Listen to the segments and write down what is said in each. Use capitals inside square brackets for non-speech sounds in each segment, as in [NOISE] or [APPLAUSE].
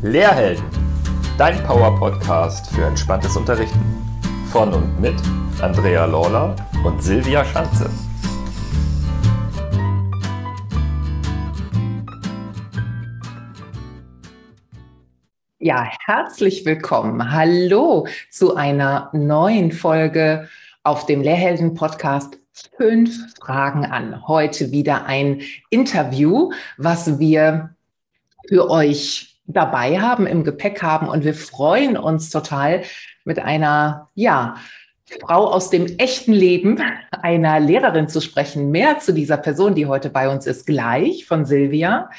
Lehrhelden, dein Power-Podcast für entspanntes Unterrichten. Von und mit Andrea Lawler und Silvia Schanze. Ja, herzlich willkommen. Hallo zu einer neuen Folge auf dem Lehrhelden-Podcast Fünf Fragen an. Heute wieder ein Interview, was wir für euch dabei haben, im Gepäck haben. Und wir freuen uns total mit einer, ja, Frau aus dem echten Leben, einer Lehrerin zu sprechen. Mehr zu dieser Person, die heute bei uns ist, gleich von Silvia.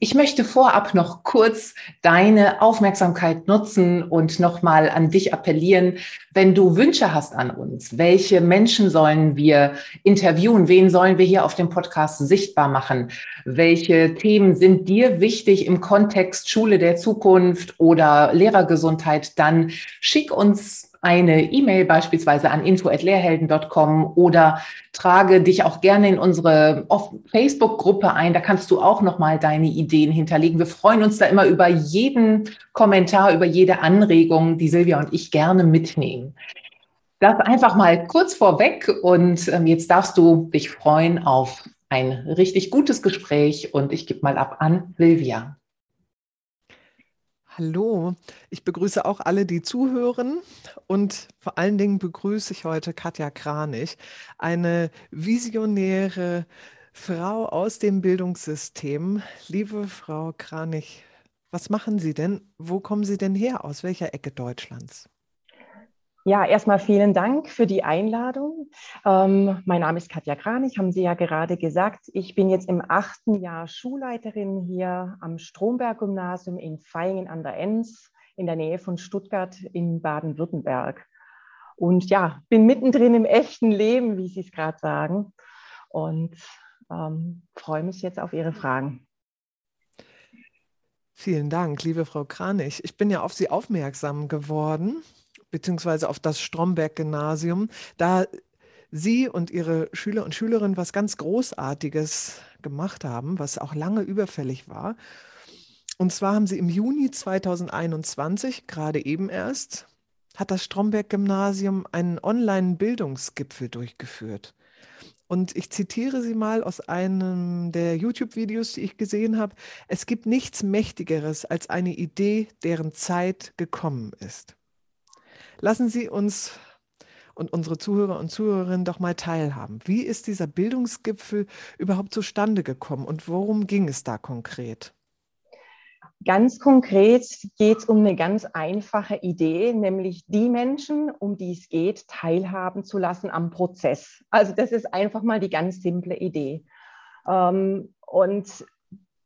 Ich möchte vorab noch kurz deine Aufmerksamkeit nutzen und nochmal an dich appellieren, wenn du Wünsche hast an uns. Welche Menschen sollen wir interviewen? Wen sollen wir hier auf dem Podcast sichtbar machen? Welche Themen sind dir wichtig im Kontext Schule der Zukunft oder Lehrergesundheit? Dann schick uns eine E-Mail beispielsweise an info.lehrhelden.com oder trage dich auch gerne in unsere Facebook-Gruppe ein. Da kannst du auch nochmal deine Ideen hinterlegen. Wir freuen uns da immer über jeden Kommentar, über jede Anregung, die Silvia und ich gerne mitnehmen. Das einfach mal kurz vorweg und ähm, jetzt darfst du dich freuen auf ein richtig gutes Gespräch und ich gebe mal ab an Silvia. Hallo, ich begrüße auch alle, die zuhören und vor allen Dingen begrüße ich heute Katja Kranich, eine visionäre Frau aus dem Bildungssystem. Liebe Frau Kranich, was machen Sie denn? Wo kommen Sie denn her? Aus welcher Ecke Deutschlands? Ja, erstmal vielen Dank für die Einladung. Ähm, mein Name ist Katja Kranich, haben Sie ja gerade gesagt. Ich bin jetzt im achten Jahr Schulleiterin hier am Stromberg-Gymnasium in Feingen an der Enz in der Nähe von Stuttgart in Baden-Württemberg. Und ja, bin mittendrin im echten Leben, wie Sie es gerade sagen. Und ähm, freue mich jetzt auf Ihre Fragen. Vielen Dank, liebe Frau Kranich. Ich bin ja auf Sie aufmerksam geworden beziehungsweise auf das Stromberg-Gymnasium, da Sie und Ihre Schüler und Schülerinnen was ganz Großartiges gemacht haben, was auch lange überfällig war. Und zwar haben Sie im Juni 2021, gerade eben erst, hat das Stromberg-Gymnasium einen Online-Bildungsgipfel durchgeführt. Und ich zitiere Sie mal aus einem der YouTube-Videos, die ich gesehen habe. Es gibt nichts Mächtigeres als eine Idee, deren Zeit gekommen ist. Lassen Sie uns und unsere Zuhörer und Zuhörerinnen doch mal teilhaben. Wie ist dieser Bildungsgipfel überhaupt zustande gekommen und worum ging es da konkret? Ganz konkret geht es um eine ganz einfache Idee, nämlich die Menschen, um die es geht, teilhaben zu lassen am Prozess. Also das ist einfach mal die ganz simple Idee. Ähm, und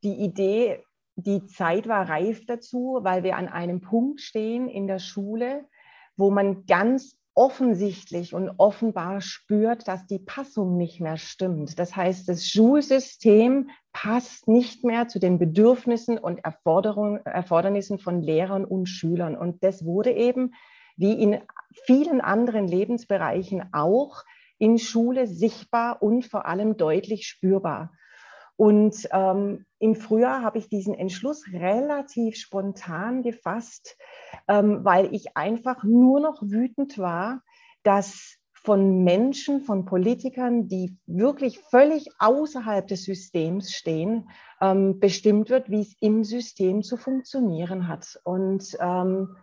die Idee, die Zeit war reif dazu, weil wir an einem Punkt stehen in der Schule, wo man ganz offensichtlich und offenbar spürt, dass die Passung nicht mehr stimmt. Das heißt, das Schulsystem passt nicht mehr zu den Bedürfnissen und Erfordernissen von Lehrern und Schülern. Und das wurde eben, wie in vielen anderen Lebensbereichen auch, in Schule sichtbar und vor allem deutlich spürbar. Und ähm, im Frühjahr habe ich diesen Entschluss relativ spontan gefasst, ähm, weil ich einfach nur noch wütend war, dass von Menschen, von Politikern, die wirklich völlig außerhalb des Systems stehen, ähm, bestimmt wird, wie es im System zu funktionieren hat. Und ähm,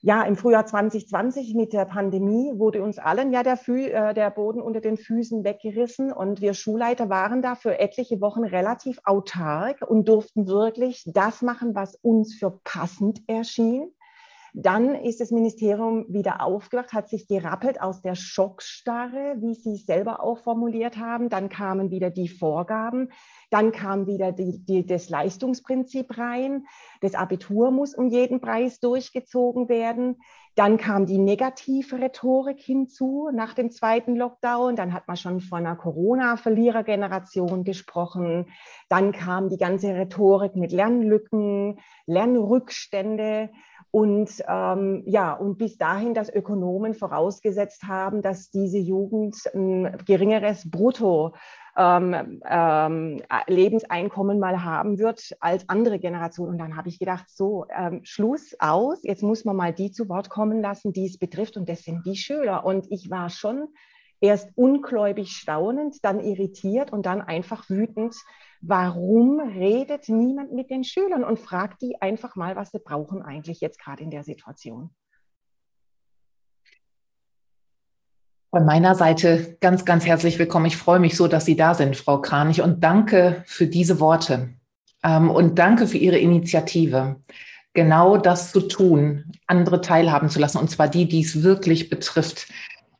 ja, im Frühjahr 2020 mit der Pandemie wurde uns allen ja der, Fü äh, der Boden unter den Füßen weggerissen und wir Schulleiter waren da für etliche Wochen relativ autark und durften wirklich das machen, was uns für passend erschien. Dann ist das Ministerium wieder aufgewacht, hat sich gerappelt aus der Schockstarre, wie Sie selber auch formuliert haben. Dann kamen wieder die Vorgaben. Dann kam wieder die, die, das Leistungsprinzip rein. Das Abitur muss um jeden Preis durchgezogen werden. Dann kam die negative Rhetorik hinzu nach dem zweiten Lockdown. Dann hat man schon von einer Corona-Verlierergeneration gesprochen. Dann kam die ganze Rhetorik mit Lernlücken, Lernrückstände. Und ähm, ja, und bis dahin, dass Ökonomen vorausgesetzt haben, dass diese Jugend ein geringeres Brutto ähm, ähm, Lebenseinkommen mal haben wird als andere Generationen. Und dann habe ich gedacht, so, ähm, Schluss aus, jetzt muss man mal die zu Wort kommen lassen, die es betrifft. Und das sind die Schüler. Und ich war schon erst ungläubig staunend, dann irritiert und dann einfach wütend. Warum redet niemand mit den Schülern und fragt die einfach mal, was sie brauchen eigentlich jetzt gerade in der Situation? Von meiner Seite ganz, ganz herzlich willkommen. Ich freue mich so, dass Sie da sind, Frau Kranich, und danke für diese Worte ähm, und danke für Ihre Initiative, genau das zu tun, andere teilhaben zu lassen, und zwar die, die es wirklich betrifft.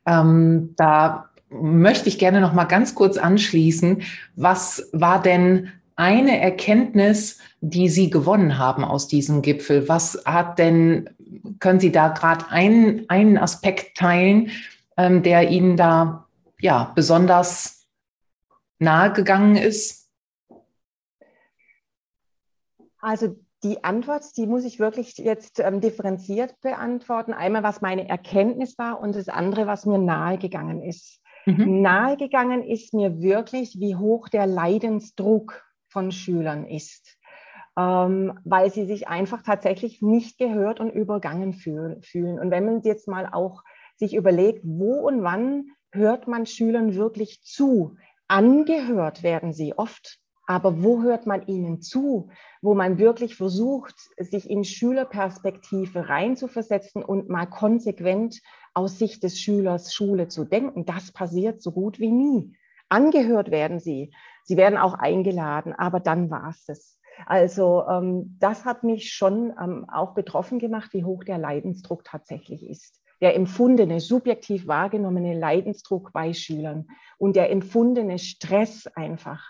Ähm, da möchte ich gerne noch mal ganz kurz anschließen. Was war denn eine Erkenntnis, die Sie gewonnen haben aus diesem Gipfel? Was hat denn, können Sie da gerade einen, einen Aspekt teilen, ähm, der Ihnen da ja besonders nahe gegangen ist? Also die Antwort, die muss ich wirklich jetzt ähm, differenziert beantworten. Einmal, was meine Erkenntnis war und das andere, was mir nahegegangen ist. Mhm. Nahegegangen ist mir wirklich, wie hoch der Leidensdruck von Schülern ist, ähm, weil sie sich einfach tatsächlich nicht gehört und übergangen fühlen. Und wenn man jetzt mal auch sich überlegt, wo und wann hört man Schülern wirklich zu? Angehört werden sie oft, aber wo hört man ihnen zu? Wo man wirklich versucht, sich in Schülerperspektive reinzuversetzen und mal konsequent aus Sicht des Schülers Schule zu denken. Das passiert so gut wie nie. Angehört werden sie. Sie werden auch eingeladen, aber dann war es das. Also ähm, das hat mich schon ähm, auch betroffen gemacht, wie hoch der Leidensdruck tatsächlich ist der empfundene, subjektiv wahrgenommene Leidensdruck bei Schülern und der empfundene Stress einfach.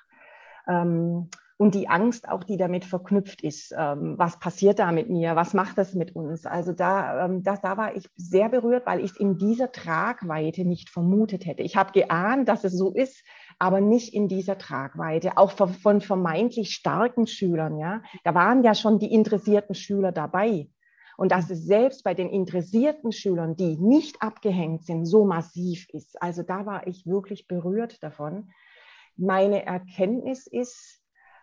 Ähm, und die Angst auch, die damit verknüpft ist. Ähm, was passiert da mit mir? Was macht das mit uns? Also da, ähm, da, da war ich sehr berührt, weil ich es in dieser Tragweite nicht vermutet hätte. Ich habe geahnt, dass es so ist, aber nicht in dieser Tragweite. Auch von, von vermeintlich starken Schülern. Ja, da waren ja schon die interessierten Schüler dabei. Und dass es selbst bei den interessierten Schülern, die nicht abgehängt sind, so massiv ist. Also da war ich wirklich berührt davon. Meine Erkenntnis ist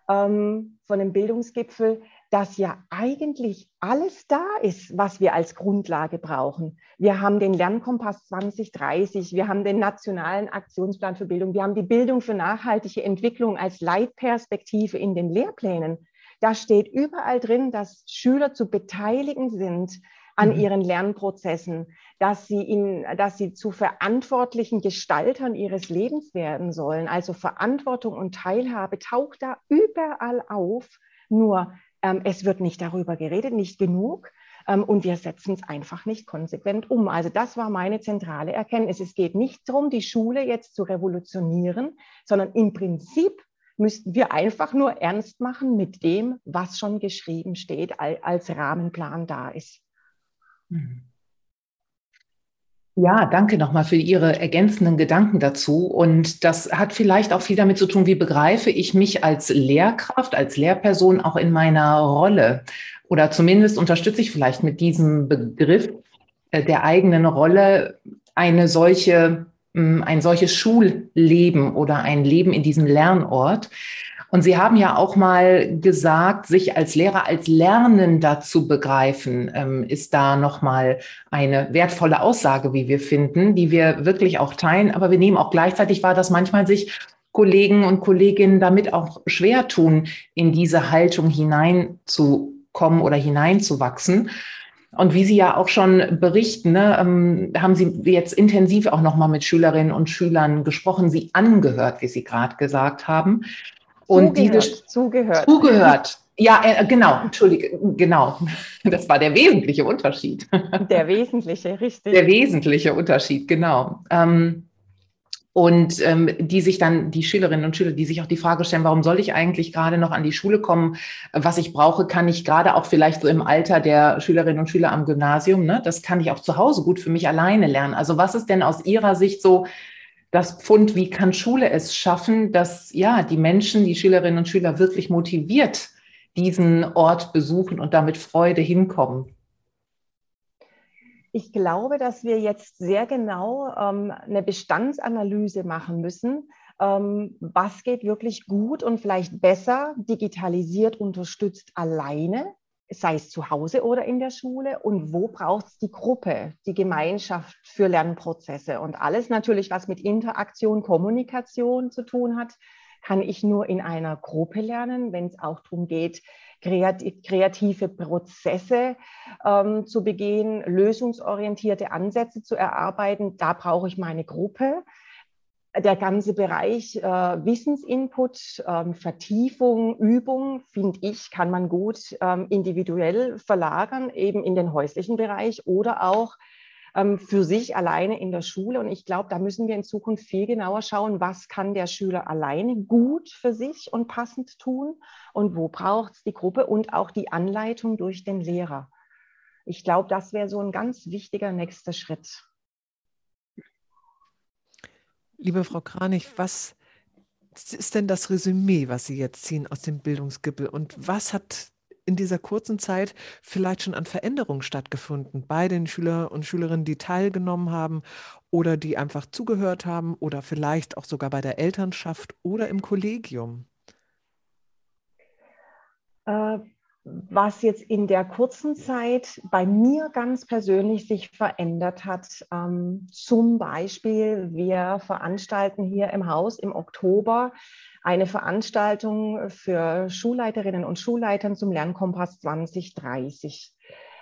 ähm, von dem Bildungsgipfel, dass ja eigentlich alles da ist, was wir als Grundlage brauchen. Wir haben den Lernkompass 2030, wir haben den nationalen Aktionsplan für Bildung, wir haben die Bildung für nachhaltige Entwicklung als Leitperspektive in den Lehrplänen. Da steht überall drin, dass Schüler zu beteiligen sind an mhm. ihren Lernprozessen, dass sie, in, dass sie zu verantwortlichen Gestaltern ihres Lebens werden sollen. Also Verantwortung und Teilhabe taucht da überall auf. Nur ähm, es wird nicht darüber geredet, nicht genug. Ähm, und wir setzen es einfach nicht konsequent um. Also das war meine zentrale Erkenntnis. Es geht nicht darum, die Schule jetzt zu revolutionieren, sondern im Prinzip müssten wir einfach nur ernst machen mit dem, was schon geschrieben steht, als Rahmenplan da ist. Mhm. Ja, danke nochmal für Ihre ergänzenden Gedanken dazu. Und das hat vielleicht auch viel damit zu tun, wie begreife ich mich als Lehrkraft, als Lehrperson auch in meiner Rolle. Oder zumindest unterstütze ich vielleicht mit diesem Begriff äh, der eigenen Rolle eine solche ein solches Schulleben oder ein Leben in diesem Lernort. Und Sie haben ja auch mal gesagt, sich als Lehrer als Lernender zu begreifen, ähm, ist da nochmal eine wertvolle Aussage, wie wir finden, die wir wirklich auch teilen. Aber wir nehmen auch gleichzeitig wahr, dass manchmal sich Kollegen und Kolleginnen damit auch schwer tun, in diese Haltung hineinzukommen oder hineinzuwachsen. Und wie Sie ja auch schon berichten, ne, ähm, haben Sie jetzt intensiv auch nochmal mit Schülerinnen und Schülern gesprochen, Sie angehört, wie Sie gerade gesagt haben. Und zugehört, diese, zugehört. Zugehört. [LAUGHS] Ja, äh, genau, entschuldige, genau. Das war der wesentliche Unterschied. Der wesentliche, richtig. Der wesentliche Unterschied, genau. Ähm, und ähm, die sich dann, die Schülerinnen und Schüler, die sich auch die Frage stellen, warum soll ich eigentlich gerade noch an die Schule kommen? Was ich brauche, kann ich gerade auch vielleicht so im Alter der Schülerinnen und Schüler am Gymnasium, ne? das kann ich auch zu Hause gut für mich alleine lernen. Also was ist denn aus Ihrer Sicht so das Pfund, wie kann Schule es schaffen, dass ja die Menschen, die Schülerinnen und Schüler wirklich motiviert diesen Ort besuchen und damit Freude hinkommen? Ich glaube, dass wir jetzt sehr genau ähm, eine Bestandsanalyse machen müssen, ähm, was geht wirklich gut und vielleicht besser digitalisiert unterstützt alleine, sei es zu Hause oder in der Schule. Und wo braucht es die Gruppe, die Gemeinschaft für Lernprozesse? Und alles natürlich, was mit Interaktion, Kommunikation zu tun hat, kann ich nur in einer Gruppe lernen, wenn es auch darum geht, kreative Prozesse ähm, zu begehen, lösungsorientierte Ansätze zu erarbeiten. Da brauche ich meine Gruppe der ganze Bereich äh, Wissensinput, ähm, Vertiefung, Übung, finde ich, kann man gut ähm, individuell verlagern, eben in den häuslichen Bereich oder auch ähm, für sich alleine in der Schule. Und ich glaube, da müssen wir in Zukunft viel genauer schauen, was kann der Schüler alleine gut für sich und passend tun und wo braucht es die Gruppe und auch die Anleitung durch den Lehrer. Ich glaube, das wäre so ein ganz wichtiger nächster Schritt. Liebe Frau Kranich, was ist denn das Resümee, was Sie jetzt ziehen aus dem Bildungsgibbel? Und was hat in dieser kurzen Zeit vielleicht schon an Veränderungen stattgefunden bei den Schüler und Schülerinnen, die teilgenommen haben oder die einfach zugehört haben oder vielleicht auch sogar bei der Elternschaft oder im Kollegium? Äh, was jetzt in der kurzen Zeit bei mir ganz persönlich sich verändert hat. Ähm, zum Beispiel, wir veranstalten hier im Haus im Oktober eine Veranstaltung für Schulleiterinnen und Schulleitern zum Lernkompass 2030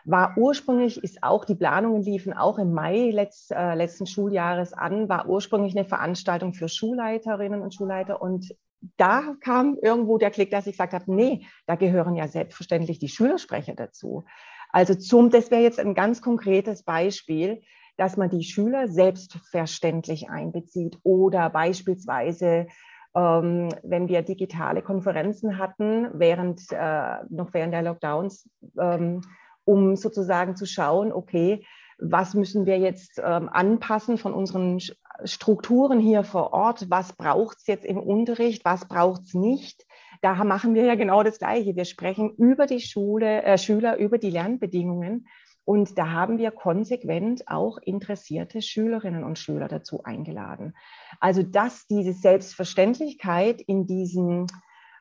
war ursprünglich, ist auch, die Planungen liefen auch im Mai letzt, äh, letzten Schuljahres an, war ursprünglich eine Veranstaltung für Schulleiterinnen und Schulleiter und da kam irgendwo der Klick, dass ich gesagt habe, nee, da gehören ja selbstverständlich die Schülersprecher dazu. Also zum, das wäre jetzt ein ganz konkretes Beispiel, dass man die Schüler selbstverständlich einbezieht oder beispielsweise ähm, wenn wir digitale Konferenzen hatten, während, äh, noch während der Lockdowns, ähm, um sozusagen zu schauen, okay, was müssen wir jetzt ähm, anpassen von unseren Strukturen hier vor Ort, was braucht es jetzt im Unterricht, was braucht es nicht. Da machen wir ja genau das Gleiche. Wir sprechen über die Schule, äh, Schüler, über die Lernbedingungen. Und da haben wir konsequent auch interessierte Schülerinnen und Schüler dazu eingeladen. Also, dass diese Selbstverständlichkeit in diesen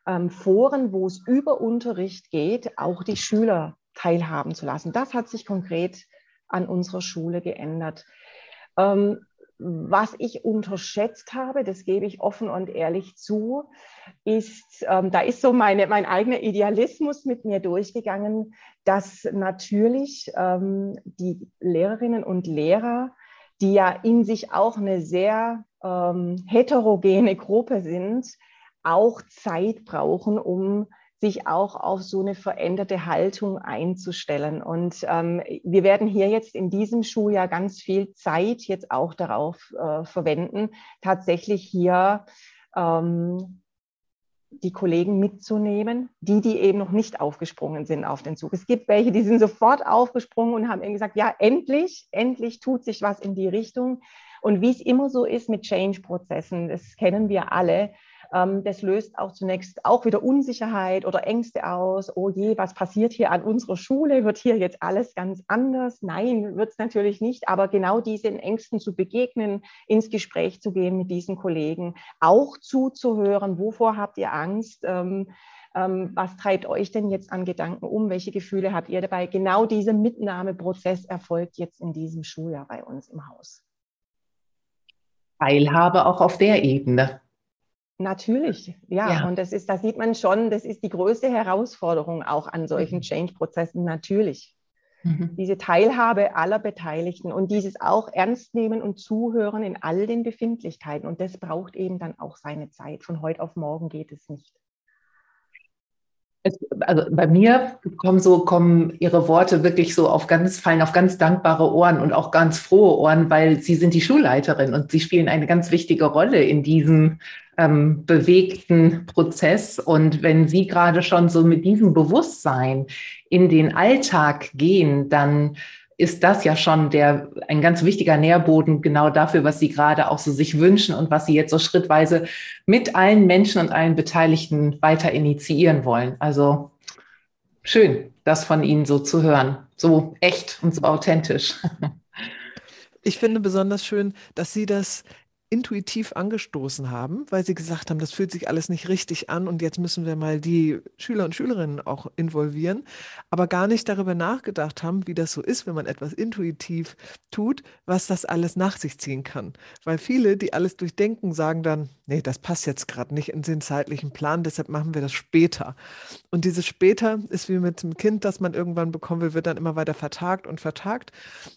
ähm, Foren, wo es über Unterricht geht, auch die Schüler teilhaben zu lassen, das hat sich konkret an unserer Schule geändert. Ähm, was ich unterschätzt habe, das gebe ich offen und ehrlich zu, ist, ähm, da ist so meine, mein eigener Idealismus mit mir durchgegangen, dass natürlich ähm, die Lehrerinnen und Lehrer, die ja in sich auch eine sehr ähm, heterogene Gruppe sind, auch Zeit brauchen, um sich auch auf so eine veränderte Haltung einzustellen. Und ähm, wir werden hier jetzt in diesem Schuljahr ganz viel Zeit jetzt auch darauf äh, verwenden, tatsächlich hier ähm, die Kollegen mitzunehmen, die, die eben noch nicht aufgesprungen sind auf den Zug. Es gibt welche, die sind sofort aufgesprungen und haben eben gesagt, ja, endlich, endlich tut sich was in die Richtung. Und wie es immer so ist mit Change-Prozessen, das kennen wir alle, das löst auch zunächst auch wieder Unsicherheit oder Ängste aus. Oh je, was passiert hier an unserer Schule? Wird hier jetzt alles ganz anders? Nein, wird es natürlich nicht. Aber genau diesen Ängsten zu begegnen, ins Gespräch zu gehen mit diesen Kollegen, auch zuzuhören, wovor habt ihr Angst? Ähm, ähm, was treibt euch denn jetzt an Gedanken um? Welche Gefühle habt ihr dabei? Genau dieser Mitnahmeprozess erfolgt jetzt in diesem Schuljahr bei uns im Haus. Teilhabe auch auf der Ebene. Natürlich, ja. ja. Und das ist, da sieht man schon, das ist die größte Herausforderung auch an solchen mhm. Change-Prozessen, natürlich. Mhm. Diese Teilhabe aller Beteiligten und dieses auch ernst nehmen und zuhören in all den Befindlichkeiten. Und das braucht eben dann auch seine Zeit. Von heute auf morgen geht es nicht. Es, also bei mir kommen so kommen Ihre Worte wirklich so auf ganz fallen auf ganz dankbare Ohren und auch ganz frohe Ohren, weil Sie sind die Schulleiterin und Sie spielen eine ganz wichtige Rolle in diesem ähm, bewegten Prozess. Und wenn Sie gerade schon so mit diesem Bewusstsein in den Alltag gehen, dann ist das ja schon der, ein ganz wichtiger Nährboden genau dafür, was Sie gerade auch so sich wünschen und was Sie jetzt so schrittweise mit allen Menschen und allen Beteiligten weiter initiieren wollen. Also schön, das von Ihnen so zu hören. So echt und so authentisch. [LAUGHS] Ich finde besonders schön, dass Sie das intuitiv angestoßen haben, weil sie gesagt haben, das fühlt sich alles nicht richtig an und jetzt müssen wir mal die Schüler und Schülerinnen auch involvieren, aber gar nicht darüber nachgedacht haben, wie das so ist, wenn man etwas intuitiv tut, was das alles nach sich ziehen kann. Weil viele, die alles durchdenken, sagen dann, nee, das passt jetzt gerade nicht in den zeitlichen Plan, deshalb machen wir das später. Und dieses später ist wie mit dem Kind, das man irgendwann bekommen will, wird dann immer weiter vertagt und vertagt.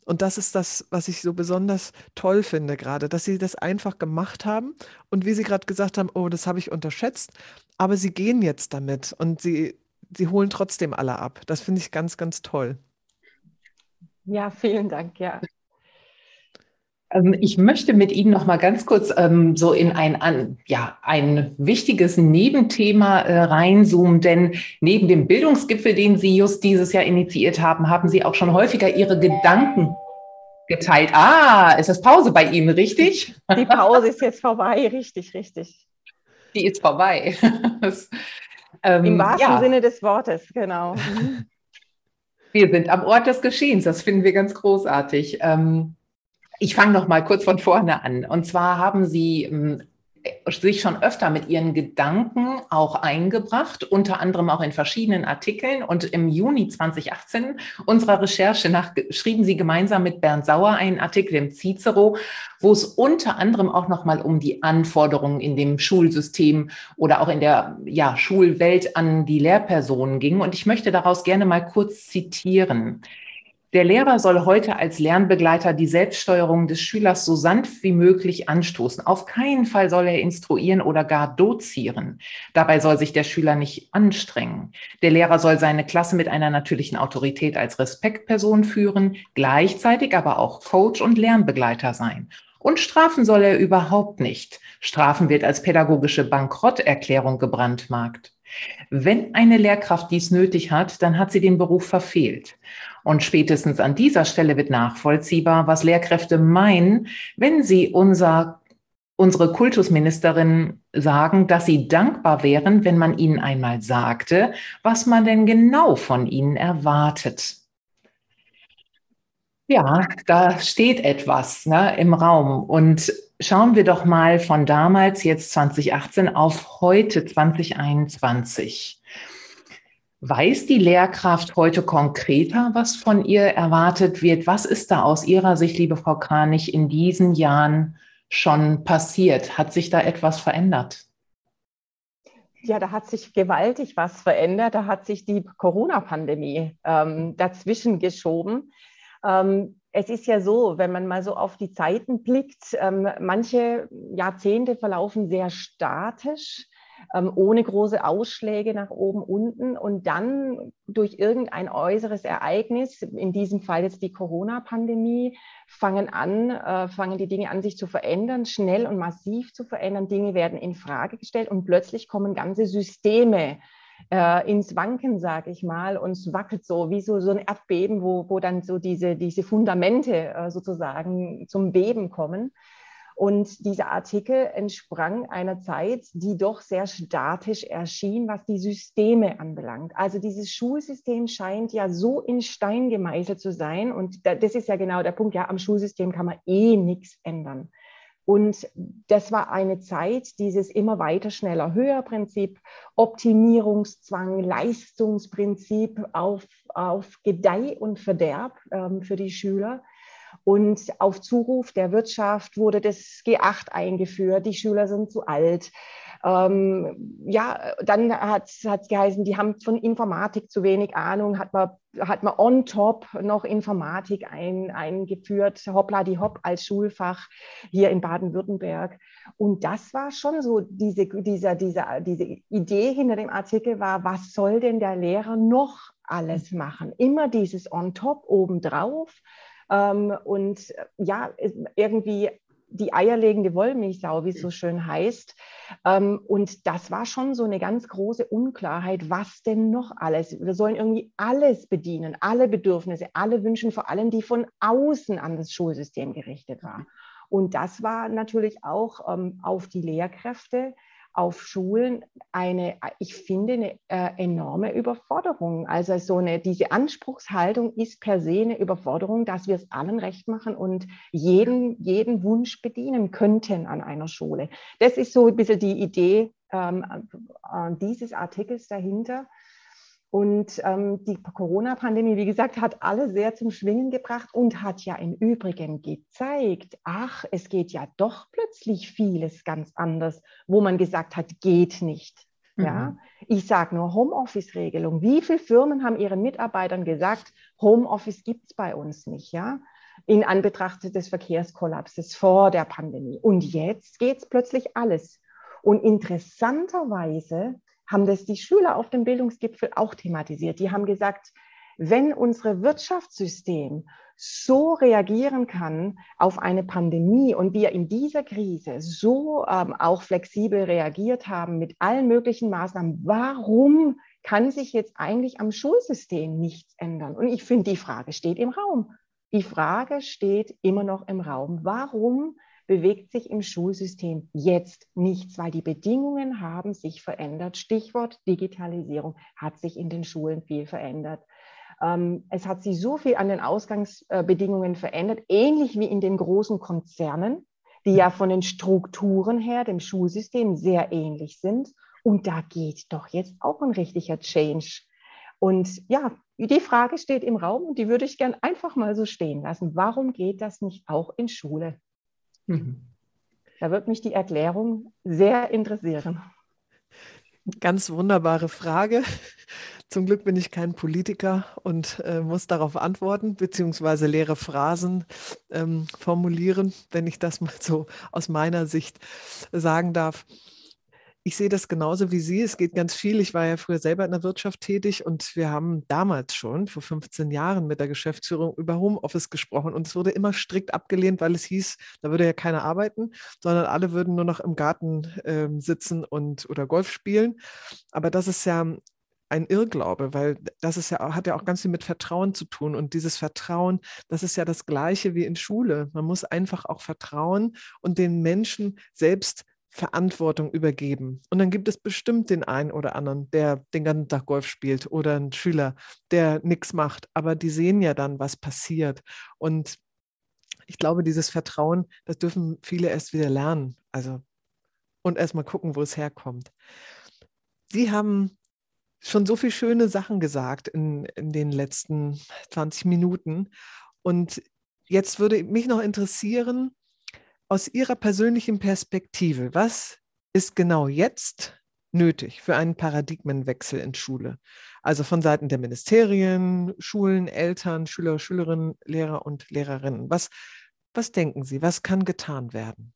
Und das ist das, was ich so besonders toll finde gerade, dass sie das einfach gemacht haben und wie Sie gerade gesagt haben, oh, das habe ich unterschätzt, aber Sie gehen jetzt damit und Sie, Sie holen trotzdem alle ab. Das finde ich ganz, ganz toll. Ja, vielen Dank, ja. Ähm, ich möchte mit Ihnen noch mal ganz kurz ähm, so in ein, an, ja, ein wichtiges Nebenthema äh, reinzoomen, denn neben dem Bildungsgipfel, den Sie just dieses Jahr initiiert haben, haben Sie auch schon häufiger Ihre Gedanken geteilt. Ah, ist das Pause bei Ihnen, richtig? Die Pause ist jetzt vorbei, richtig, richtig. Die ist vorbei. [LAUGHS] das, ähm, Im wahrsten ja. Sinne des Wortes, genau. [LAUGHS] Wir sind am Ort des Geschehens, das finden wir ganz großartig. Ähm, ich fange noch mal kurz von vorne an. Und zwar haben Sie ähm, sich schon öfter mit ihren Gedanken auch eingebracht, unter anderem auch in verschiedenen Artikeln. Und im Juni 2018 unserer Recherche nach schrieben sie gemeinsam mit Bernd Sauer einen Artikel im Cicero, wo es unter anderem auch nochmal um die Anforderungen in dem Schulsystem oder auch in der ja, Schulwelt an die Lehrpersonen ging. Und ich möchte daraus gerne mal kurz zitieren. Der Lehrer soll heute als Lernbegleiter die Selbststeuerung des Schülers so sanft wie möglich anstoßen. Auf keinen Fall soll er instruieren oder gar dozieren. Dabei soll sich der Schüler nicht anstrengen. Der Lehrer soll seine Klasse mit einer natürlichen Autorität als Respektperson führen, gleichzeitig aber auch Coach und Lernbegleiter sein. Und strafen soll er überhaupt nicht. Strafen wird als pädagogische Bankrotterklärung gebrandmarkt. Wenn eine Lehrkraft dies nötig hat, dann hat sie den Beruf verfehlt. Und spätestens an dieser Stelle wird nachvollziehbar, was Lehrkräfte meinen, wenn sie unser, unsere Kultusministerin sagen, dass sie dankbar wären, wenn man ihnen einmal sagte, was man denn genau von ihnen erwartet. Ja, da steht etwas ne, im Raum. Und schauen wir doch mal von damals, jetzt 2018, auf heute 2021. Weiß die Lehrkraft heute konkreter, was von ihr erwartet wird? Was ist da aus Ihrer Sicht, liebe Frau Kranich, in diesen Jahren schon passiert? Hat sich da etwas verändert? Ja, da hat sich gewaltig was verändert. Da hat sich die Corona-Pandemie ähm, dazwischen geschoben. Ähm, es ist ja so, wenn man mal so auf die Zeiten blickt, ähm, manche Jahrzehnte verlaufen sehr statisch ohne große Ausschläge nach oben, unten und dann durch irgendein äußeres Ereignis, in diesem Fall jetzt die Corona-Pandemie, fangen an, äh, fangen die Dinge an, sich zu verändern, schnell und massiv zu verändern. Dinge werden in Frage gestellt und plötzlich kommen ganze Systeme äh, ins Wanken, sage ich mal, und es wackelt so wie so, so ein Erdbeben, wo, wo dann so diese, diese Fundamente äh, sozusagen zum Beben kommen. Und dieser Artikel entsprang einer Zeit, die doch sehr statisch erschien, was die Systeme anbelangt. Also dieses Schulsystem scheint ja so in Stein gemeißelt zu sein. Und das ist ja genau der Punkt, ja, am Schulsystem kann man eh nichts ändern. Und das war eine Zeit, dieses immer weiter, schneller, höher Prinzip, Optimierungszwang, Leistungsprinzip auf, auf Gedeih und Verderb ähm, für die Schüler. Und auf Zuruf der Wirtschaft wurde das G8 eingeführt. Die Schüler sind zu alt. Ähm, ja, dann hat es geheißen, die haben von Informatik zu wenig Ahnung, hat man, hat man on top noch Informatik ein, eingeführt, hoppla die hopp als Schulfach hier in Baden-Württemberg. Und das war schon so, diese, dieser, dieser, diese Idee hinter dem Artikel war, was soll denn der Lehrer noch alles machen? Immer dieses on top obendrauf und äh, ja, irgendwie die eierlegende Wollmilchsau, wie es so schön heißt. Ähm, und das war schon so eine ganz große Unklarheit, was denn noch alles. Wir sollen irgendwie alles bedienen, alle Bedürfnisse, alle Wünsche, vor allem die von außen an das Schulsystem gerichtet waren. Und das war natürlich auch ähm, auf die Lehrkräfte auf Schulen eine, ich finde, eine äh, enorme Überforderung. Also so eine, diese Anspruchshaltung ist per se eine Überforderung, dass wir es allen recht machen und jeden, jeden Wunsch bedienen könnten an einer Schule. Das ist so ein bisschen die Idee ähm, äh, dieses Artikels dahinter. Und ähm, die Corona-Pandemie, wie gesagt, hat alle sehr zum Schwingen gebracht und hat ja im Übrigen gezeigt, ach, es geht ja doch plötzlich vieles ganz anders, wo man gesagt hat, geht nicht. Mhm. Ja, ich sage nur Homeoffice-Regelung. Wie viele Firmen haben ihren Mitarbeitern gesagt, Homeoffice gibt es bei uns nicht, ja? In Anbetracht des Verkehrskollapses vor der Pandemie. Und jetzt geht es plötzlich alles. Und interessanterweise haben das die Schüler auf dem Bildungsgipfel auch thematisiert. Die haben gesagt, wenn unser Wirtschaftssystem so reagieren kann auf eine Pandemie und wir in dieser Krise so ähm, auch flexibel reagiert haben mit allen möglichen Maßnahmen, warum kann sich jetzt eigentlich am Schulsystem nichts ändern? Und ich finde, die Frage steht im Raum. Die Frage steht immer noch im Raum. Warum bewegt sich im Schulsystem jetzt nichts, weil die Bedingungen haben sich verändert. Stichwort Digitalisierung hat sich in den Schulen viel verändert. Ähm, es hat sich so viel an den Ausgangsbedingungen verändert, ähnlich wie in den großen Konzernen, die ja von den Strukturen her dem Schulsystem sehr ähnlich sind. Und da geht doch jetzt auch ein richtiger Change. Und ja, die Frage steht im Raum und die würde ich gern einfach mal so stehen lassen. Warum geht das nicht auch in Schule? Mhm. Da wird mich die Erklärung sehr interessieren. Ganz wunderbare Frage. Zum Glück bin ich kein Politiker und äh, muss darauf antworten, beziehungsweise leere Phrasen ähm, formulieren, wenn ich das mal so aus meiner Sicht sagen darf ich sehe das genauso wie Sie. Es geht ganz viel. Ich war ja früher selber in der Wirtschaft tätig und wir haben damals schon, vor 15 Jahren, mit der Geschäftsführung über Homeoffice gesprochen. Und es wurde immer strikt abgelehnt, weil es hieß, da würde ja keiner arbeiten, sondern alle würden nur noch im Garten äh, sitzen und oder Golf spielen. Aber das ist ja ein Irrglaube, weil das ist ja, hat ja auch ganz viel mit Vertrauen zu tun. Und dieses Vertrauen, das ist ja das Gleiche wie in Schule. Man muss einfach auch vertrauen und den Menschen selbst Verantwortung übergeben. Und dann gibt es bestimmt den einen oder anderen, der den ganzen Tag Golf spielt oder einen Schüler, der nichts macht. Aber die sehen ja dann, was passiert. Und ich glaube, dieses Vertrauen, das dürfen viele erst wieder lernen. Also und erst mal gucken, wo es herkommt. Sie haben schon so viele schöne Sachen gesagt in, in den letzten 20 Minuten. Und jetzt würde mich noch interessieren, aus Ihrer persönlichen Perspektive, was ist genau jetzt nötig für einen Paradigmenwechsel in Schule? Also von Seiten der Ministerien, Schulen, Eltern, Schüler, Schülerinnen, Lehrer und Lehrerinnen. Was, was denken Sie, was kann getan werden?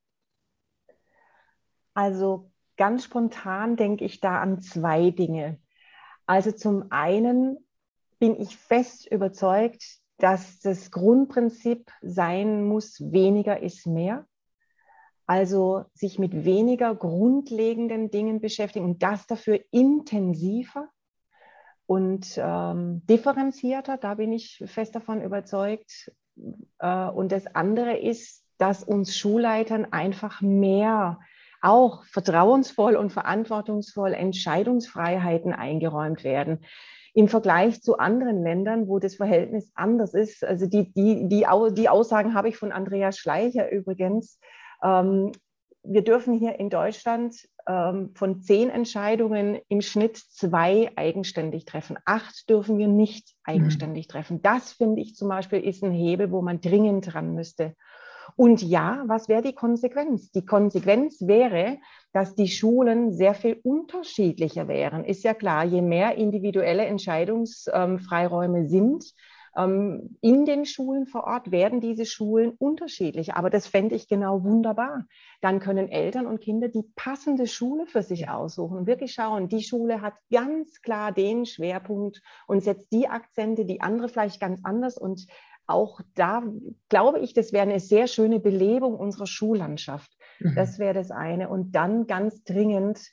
Also ganz spontan denke ich da an zwei Dinge. Also zum einen bin ich fest überzeugt, dass das Grundprinzip sein muss, weniger ist mehr. Also sich mit weniger grundlegenden Dingen beschäftigen und das dafür intensiver und ähm, differenzierter. Da bin ich fest davon überzeugt. Äh, und das andere ist, dass uns Schulleitern einfach mehr auch vertrauensvoll und verantwortungsvoll Entscheidungsfreiheiten eingeräumt werden im Vergleich zu anderen Ländern, wo das Verhältnis anders ist. Also die, die, die, die Aussagen habe ich von Andreas Schleicher übrigens, wir dürfen hier in Deutschland ähm, von zehn Entscheidungen im Schnitt zwei eigenständig treffen. Acht dürfen wir nicht eigenständig mhm. treffen. Das finde ich zum Beispiel ist ein Hebel, wo man dringend dran müsste. Und ja, was wäre die Konsequenz? Die Konsequenz wäre, dass die Schulen sehr viel unterschiedlicher wären. Ist ja klar, je mehr individuelle Entscheidungsfreiräume sind, ähm, in den Schulen vor Ort werden diese Schulen unterschiedlich, aber das fände ich genau wunderbar. Dann können Eltern und Kinder die passende Schule für sich aussuchen und wirklich schauen, die Schule hat ganz klar den Schwerpunkt und setzt die Akzente, die andere vielleicht ganz anders und auch da glaube ich, das wäre eine sehr schöne Belebung unserer Schullandschaft. Mhm. Das wäre das eine. Und dann ganz dringend ähm,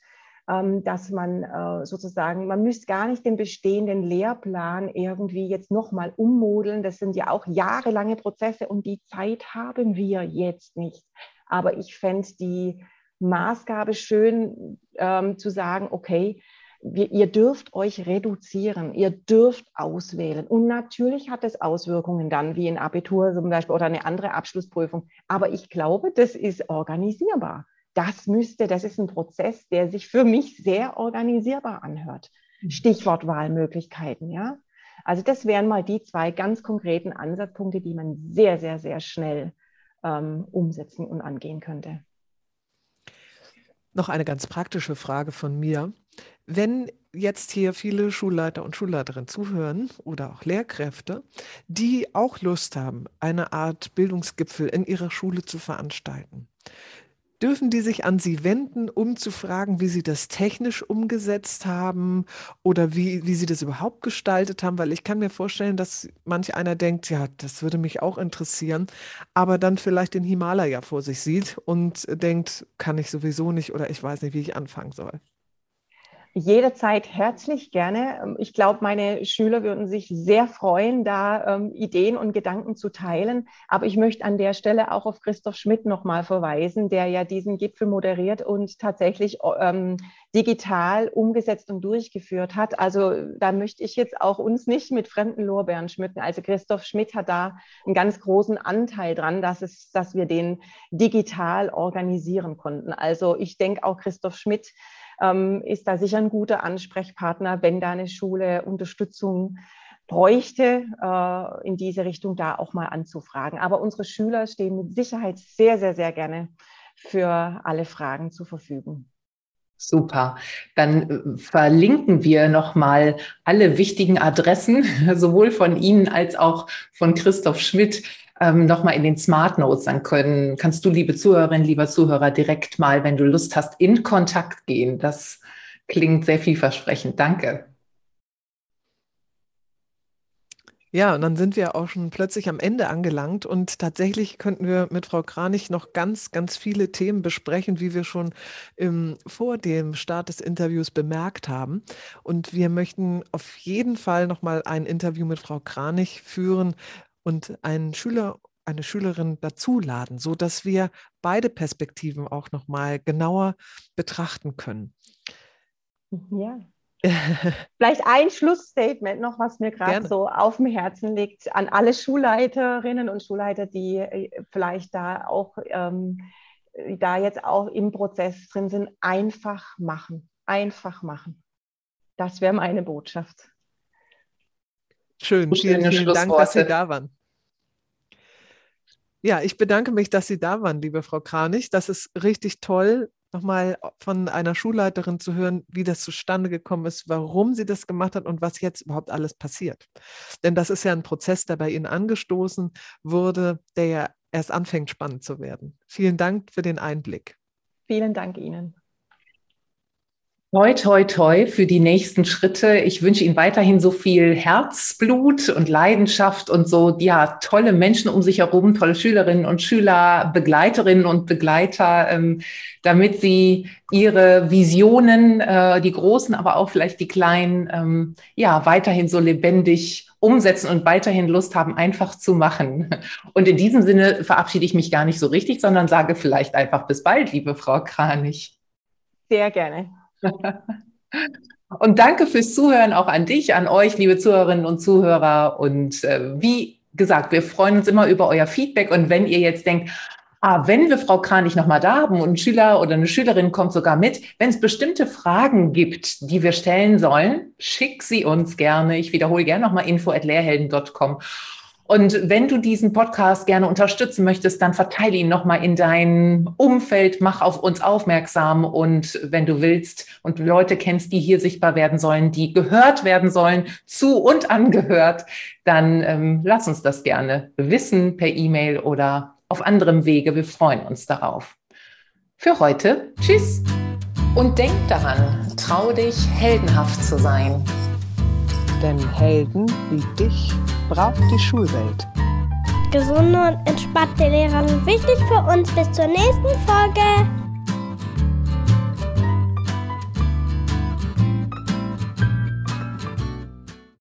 dass man äh, sozusagen, man müsste gar nicht den bestehenden Lehrplan irgendwie jetzt nochmal ummodeln. Das sind ja auch jahrelange Prozesse und die Zeit haben wir jetzt nicht. Aber ich fände die Maßgabe schön ähm, zu sagen, okay, wir, ihr dürft euch reduzieren, ihr dürft auswählen. Und natürlich hat es Auswirkungen dann, wie ein Abitur zum Beispiel oder eine andere Abschlussprüfung. Aber ich glaube, das ist organisierbar. Das müsste, das ist ein Prozess, der sich für mich sehr organisierbar anhört. Mhm. Stichwort Wahlmöglichkeiten, ja. Also das wären mal die zwei ganz konkreten Ansatzpunkte, die man sehr, sehr, sehr schnell ähm, umsetzen und angehen könnte. Noch eine ganz praktische Frage von mir. Wenn jetzt hier viele Schulleiter und Schulleiterinnen zuhören oder auch Lehrkräfte, die auch Lust haben, eine Art Bildungsgipfel in ihrer Schule zu veranstalten, dürfen die sich an Sie wenden, um zu fragen, wie Sie das technisch umgesetzt haben oder wie, wie Sie das überhaupt gestaltet haben? Weil ich kann mir vorstellen, dass manch einer denkt, ja, das würde mich auch interessieren, aber dann vielleicht den Himalaya vor sich sieht und denkt, kann ich sowieso nicht oder ich weiß nicht, wie ich anfangen soll jederzeit herzlich gerne. Ähm, ich glaube, meine Schüler würden sich sehr freuen, da ähm, Ideen und Gedanken zu teilen. Aber ich möchte an der Stelle auch auf Christoph Schmidt nochmal verweisen, der ja diesen Gipfel moderiert und tatsächlich ähm, digital umgesetzt und durchgeführt hat. Also da möchte ich jetzt auch uns nicht mit fremden Lorbeeren schmücken. Also Christoph Schmidt hat da einen ganz großen Anteil dran, dass, es, dass wir den digital organisieren konnten. Also ich denke auch Christoph Schmidt ähm, ist da sicher ein guter Ansprechpartner, wenn da eine Schule Unterstützung bräuchte, äh, in diese Richtung da auch mal anzufragen. Aber unsere Schüler stehen mit Sicherheit sehr, sehr, sehr gerne für alle Fragen zur Verfügung. Super. Dann äh, verlinken wir nochmal alle wichtigen Adressen, [LAUGHS] sowohl von Ihnen als auch von Christoph Schmidt, ähm, nochmal in den Smart Notes. Dann können, kannst du, liebe Zuhörerin, lieber Zuhörer, direkt mal, wenn du Lust hast, in Kontakt gehen. Das klingt sehr vielversprechend. Danke. Ja, und dann sind wir auch schon plötzlich am Ende angelangt und tatsächlich könnten wir mit Frau Kranich noch ganz, ganz viele Themen besprechen, wie wir schon im, vor dem Start des Interviews bemerkt haben. Und wir möchten auf jeden Fall noch mal ein Interview mit Frau Kranich führen und einen Schüler eine Schülerin dazuladen, so dass wir beide Perspektiven auch noch mal genauer betrachten können. Ja, [LAUGHS] Vielleicht ein Schlussstatement noch, was mir gerade so auf dem Herzen liegt, an alle Schulleiterinnen und Schulleiter, die äh, vielleicht da auch ähm, da jetzt auch im Prozess drin sind, einfach machen, einfach machen. Das wäre meine Botschaft. Schön, vielen, vielen Dank, dass Sie da waren. Ja, ich bedanke mich, dass Sie da waren, liebe Frau Kranich. Das ist richtig toll, nochmal von einer Schulleiterin zu hören, wie das zustande gekommen ist, warum sie das gemacht hat und was jetzt überhaupt alles passiert. Denn das ist ja ein Prozess, der bei Ihnen angestoßen wurde, der ja erst anfängt spannend zu werden. Vielen Dank für den Einblick. Vielen Dank Ihnen. Toi, toi, toi für die nächsten Schritte. Ich wünsche Ihnen weiterhin so viel Herzblut und Leidenschaft und so, ja, tolle Menschen um sich herum, tolle Schülerinnen und Schüler, Begleiterinnen und Begleiter, ähm, damit Sie Ihre Visionen, äh, die großen, aber auch vielleicht die kleinen, ähm, ja, weiterhin so lebendig umsetzen und weiterhin Lust haben, einfach zu machen. Und in diesem Sinne verabschiede ich mich gar nicht so richtig, sondern sage vielleicht einfach bis bald, liebe Frau Kranich. Sehr gerne. [LAUGHS] Und danke fürs Zuhören auch an dich, an euch, liebe Zuhörerinnen und Zuhörer. Und äh, wie gesagt, wir freuen uns immer über euer Feedback. Und wenn ihr jetzt denkt, ah, wenn wir Frau Kranich nochmal da haben und ein Schüler oder eine Schülerin kommt sogar mit, wenn es bestimmte Fragen gibt, die wir stellen sollen, schick sie uns gerne. Ich wiederhole gerne nochmal info at lehrhelden.com. Und wenn du diesen Podcast gerne unterstützen möchtest, dann verteile ihn nochmal in dein Umfeld, mach auf uns aufmerksam und wenn du willst und Leute kennst, die hier sichtbar werden sollen, die gehört werden sollen, zu und angehört, dann ähm, lass uns das gerne wissen per E-Mail oder auf anderem Wege. Wir freuen uns darauf. Für heute, tschüss. Und denk daran, trau dich, heldenhaft zu sein. Denn Helden wie dich braucht die Schulwelt. Gesunde und entspannte Lehrer sind wichtig für uns. Bis zur nächsten Folge.